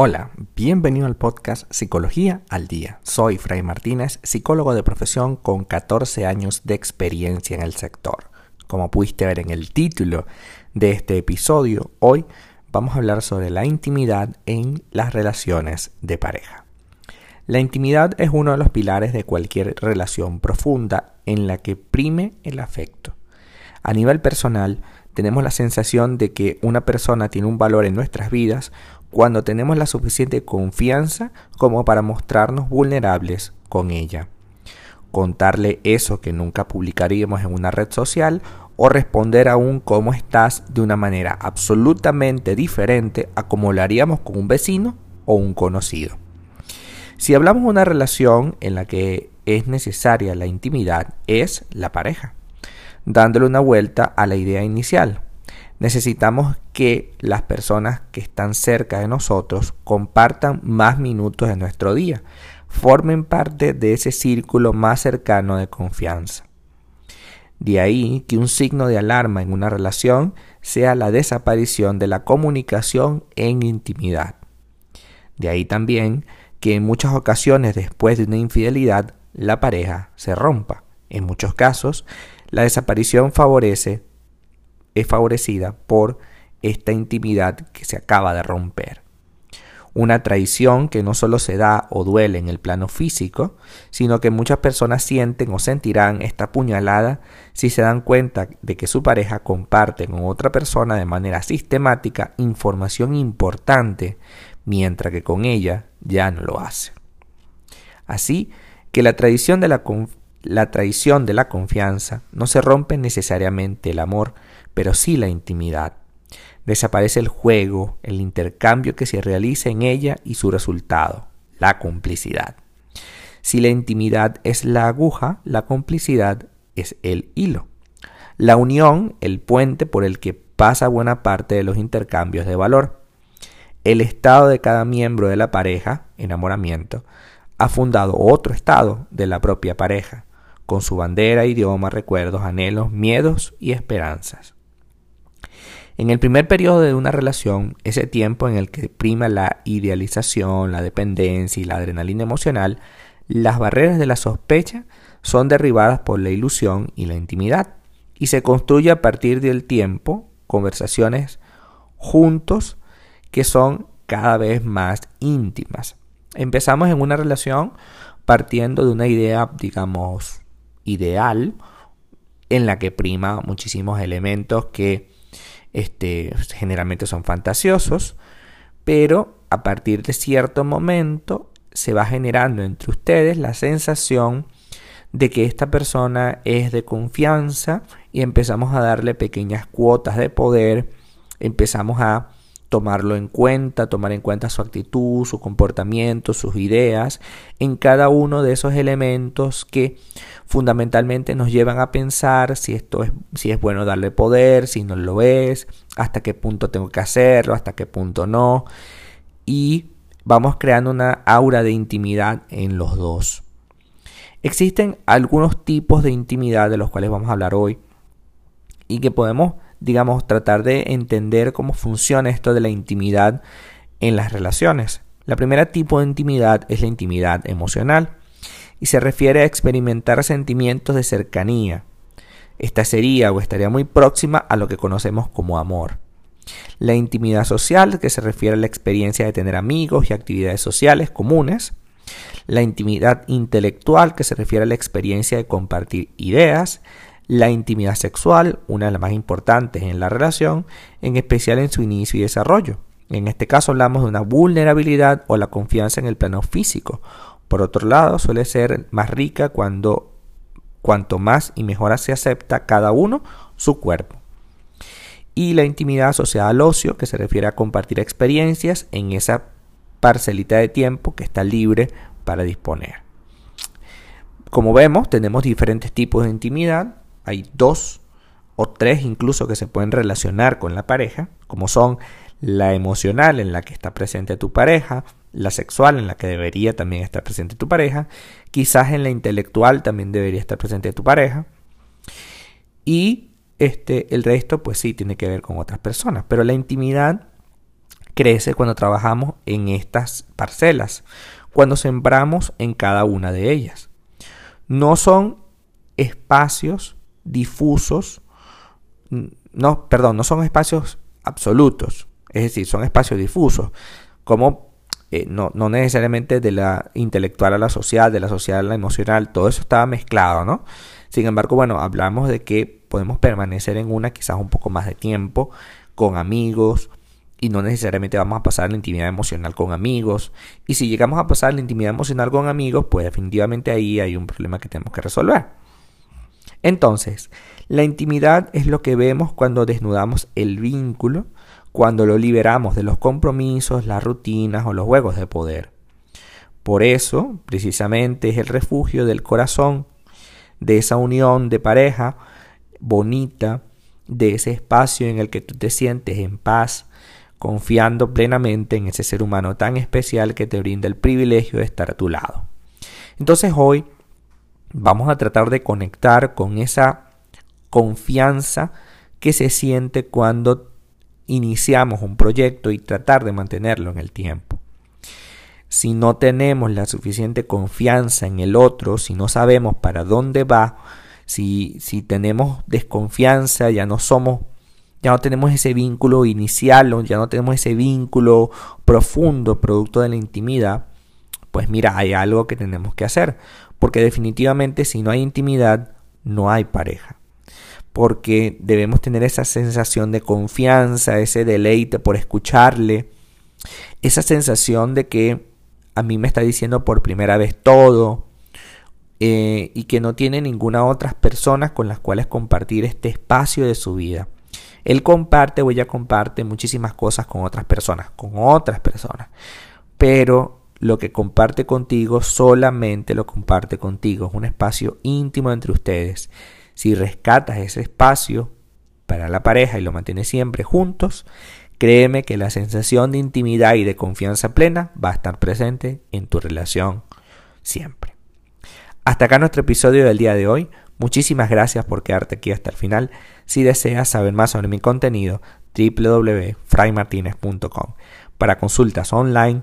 Hola, bienvenido al podcast Psicología al Día. Soy Fray Martínez, psicólogo de profesión con 14 años de experiencia en el sector. Como pudiste ver en el título de este episodio, hoy vamos a hablar sobre la intimidad en las relaciones de pareja. La intimidad es uno de los pilares de cualquier relación profunda en la que prime el afecto. A nivel personal, tenemos la sensación de que una persona tiene un valor en nuestras vidas cuando tenemos la suficiente confianza como para mostrarnos vulnerables con ella. Contarle eso que nunca publicaríamos en una red social o responder a un cómo estás de una manera absolutamente diferente a como lo haríamos con un vecino o un conocido. Si hablamos de una relación en la que es necesaria la intimidad, es la pareja, dándole una vuelta a la idea inicial. Necesitamos que las personas que están cerca de nosotros compartan más minutos de nuestro día, formen parte de ese círculo más cercano de confianza. De ahí que un signo de alarma en una relación sea la desaparición de la comunicación en intimidad. De ahí también que en muchas ocasiones después de una infidelidad la pareja se rompa. En muchos casos, la desaparición favorece es favorecida por esta intimidad que se acaba de romper. Una traición que no solo se da o duele en el plano físico, sino que muchas personas sienten o sentirán esta puñalada si se dan cuenta de que su pareja comparte con otra persona de manera sistemática información importante, mientras que con ella ya no lo hace. Así que la tradición de la, la traición de la confianza no se rompe necesariamente el amor, pero sí la intimidad. Desaparece el juego, el intercambio que se realiza en ella y su resultado, la complicidad. Si la intimidad es la aguja, la complicidad es el hilo. La unión, el puente por el que pasa buena parte de los intercambios de valor. El estado de cada miembro de la pareja, enamoramiento, ha fundado otro estado de la propia pareja con su bandera, idioma, recuerdos, anhelos, miedos y esperanzas. En el primer periodo de una relación, ese tiempo en el que prima la idealización, la dependencia y la adrenalina emocional, las barreras de la sospecha son derribadas por la ilusión y la intimidad, y se construye a partir del tiempo conversaciones juntos que son cada vez más íntimas. Empezamos en una relación partiendo de una idea, digamos, ideal en la que prima muchísimos elementos que este, generalmente son fantasiosos, pero a partir de cierto momento se va generando entre ustedes la sensación de que esta persona es de confianza y empezamos a darle pequeñas cuotas de poder, empezamos a tomarlo en cuenta, tomar en cuenta su actitud, su comportamiento, sus ideas, en cada uno de esos elementos que fundamentalmente nos llevan a pensar si esto es, si es bueno darle poder, si no lo es, hasta qué punto tengo que hacerlo, hasta qué punto no, y vamos creando una aura de intimidad en los dos. Existen algunos tipos de intimidad de los cuales vamos a hablar hoy y que podemos digamos, tratar de entender cómo funciona esto de la intimidad en las relaciones. La primera tipo de intimidad es la intimidad emocional y se refiere a experimentar sentimientos de cercanía. Esta sería o estaría muy próxima a lo que conocemos como amor. La intimidad social, que se refiere a la experiencia de tener amigos y actividades sociales comunes. La intimidad intelectual, que se refiere a la experiencia de compartir ideas la intimidad sexual, una de las más importantes en la relación, en especial en su inicio y desarrollo. En este caso hablamos de una vulnerabilidad o la confianza en el plano físico. Por otro lado, suele ser más rica cuando cuanto más y mejor se acepta cada uno su cuerpo. Y la intimidad asociada al ocio, que se refiere a compartir experiencias en esa parcelita de tiempo que está libre para disponer. Como vemos, tenemos diferentes tipos de intimidad hay dos o tres incluso que se pueden relacionar con la pareja, como son la emocional en la que está presente tu pareja, la sexual en la que debería también estar presente tu pareja, quizás en la intelectual también debería estar presente tu pareja, y este, el resto pues sí tiene que ver con otras personas, pero la intimidad crece cuando trabajamos en estas parcelas, cuando sembramos en cada una de ellas. No son espacios difusos, no, perdón, no son espacios absolutos, es decir, son espacios difusos, como eh, no, no, necesariamente de la intelectual a la social, de la social a la emocional, todo eso estaba mezclado, ¿no? Sin embargo, bueno, hablamos de que podemos permanecer en una quizás un poco más de tiempo, con amigos, y no necesariamente vamos a pasar la intimidad emocional con amigos. Y si llegamos a pasar la intimidad emocional con amigos, pues definitivamente ahí hay un problema que tenemos que resolver. Entonces, la intimidad es lo que vemos cuando desnudamos el vínculo, cuando lo liberamos de los compromisos, las rutinas o los juegos de poder. Por eso, precisamente, es el refugio del corazón, de esa unión de pareja bonita, de ese espacio en el que tú te sientes en paz, confiando plenamente en ese ser humano tan especial que te brinda el privilegio de estar a tu lado. Entonces hoy vamos a tratar de conectar con esa confianza que se siente cuando iniciamos un proyecto y tratar de mantenerlo en el tiempo. Si no tenemos la suficiente confianza en el otro, si no sabemos para dónde va, si, si tenemos desconfianza, ya no somos ya no tenemos ese vínculo inicial, ya no tenemos ese vínculo profundo producto de la intimidad, pues mira, hay algo que tenemos que hacer, porque definitivamente si no hay intimidad, no hay pareja. Porque debemos tener esa sensación de confianza, ese deleite por escucharle, esa sensación de que a mí me está diciendo por primera vez todo, eh, y que no tiene ninguna otras personas con las cuales compartir este espacio de su vida. Él comparte o ella comparte muchísimas cosas con otras personas, con otras personas. Pero lo que comparte contigo solamente lo comparte contigo. Es un espacio íntimo entre ustedes. Si rescatas ese espacio para la pareja y lo mantienes siempre juntos, créeme que la sensación de intimidad y de confianza plena va a estar presente en tu relación siempre. Hasta acá nuestro episodio del día de hoy. Muchísimas gracias por quedarte aquí hasta el final. Si deseas saber más sobre mi contenido, www.fraymartinez.com. Para consultas online,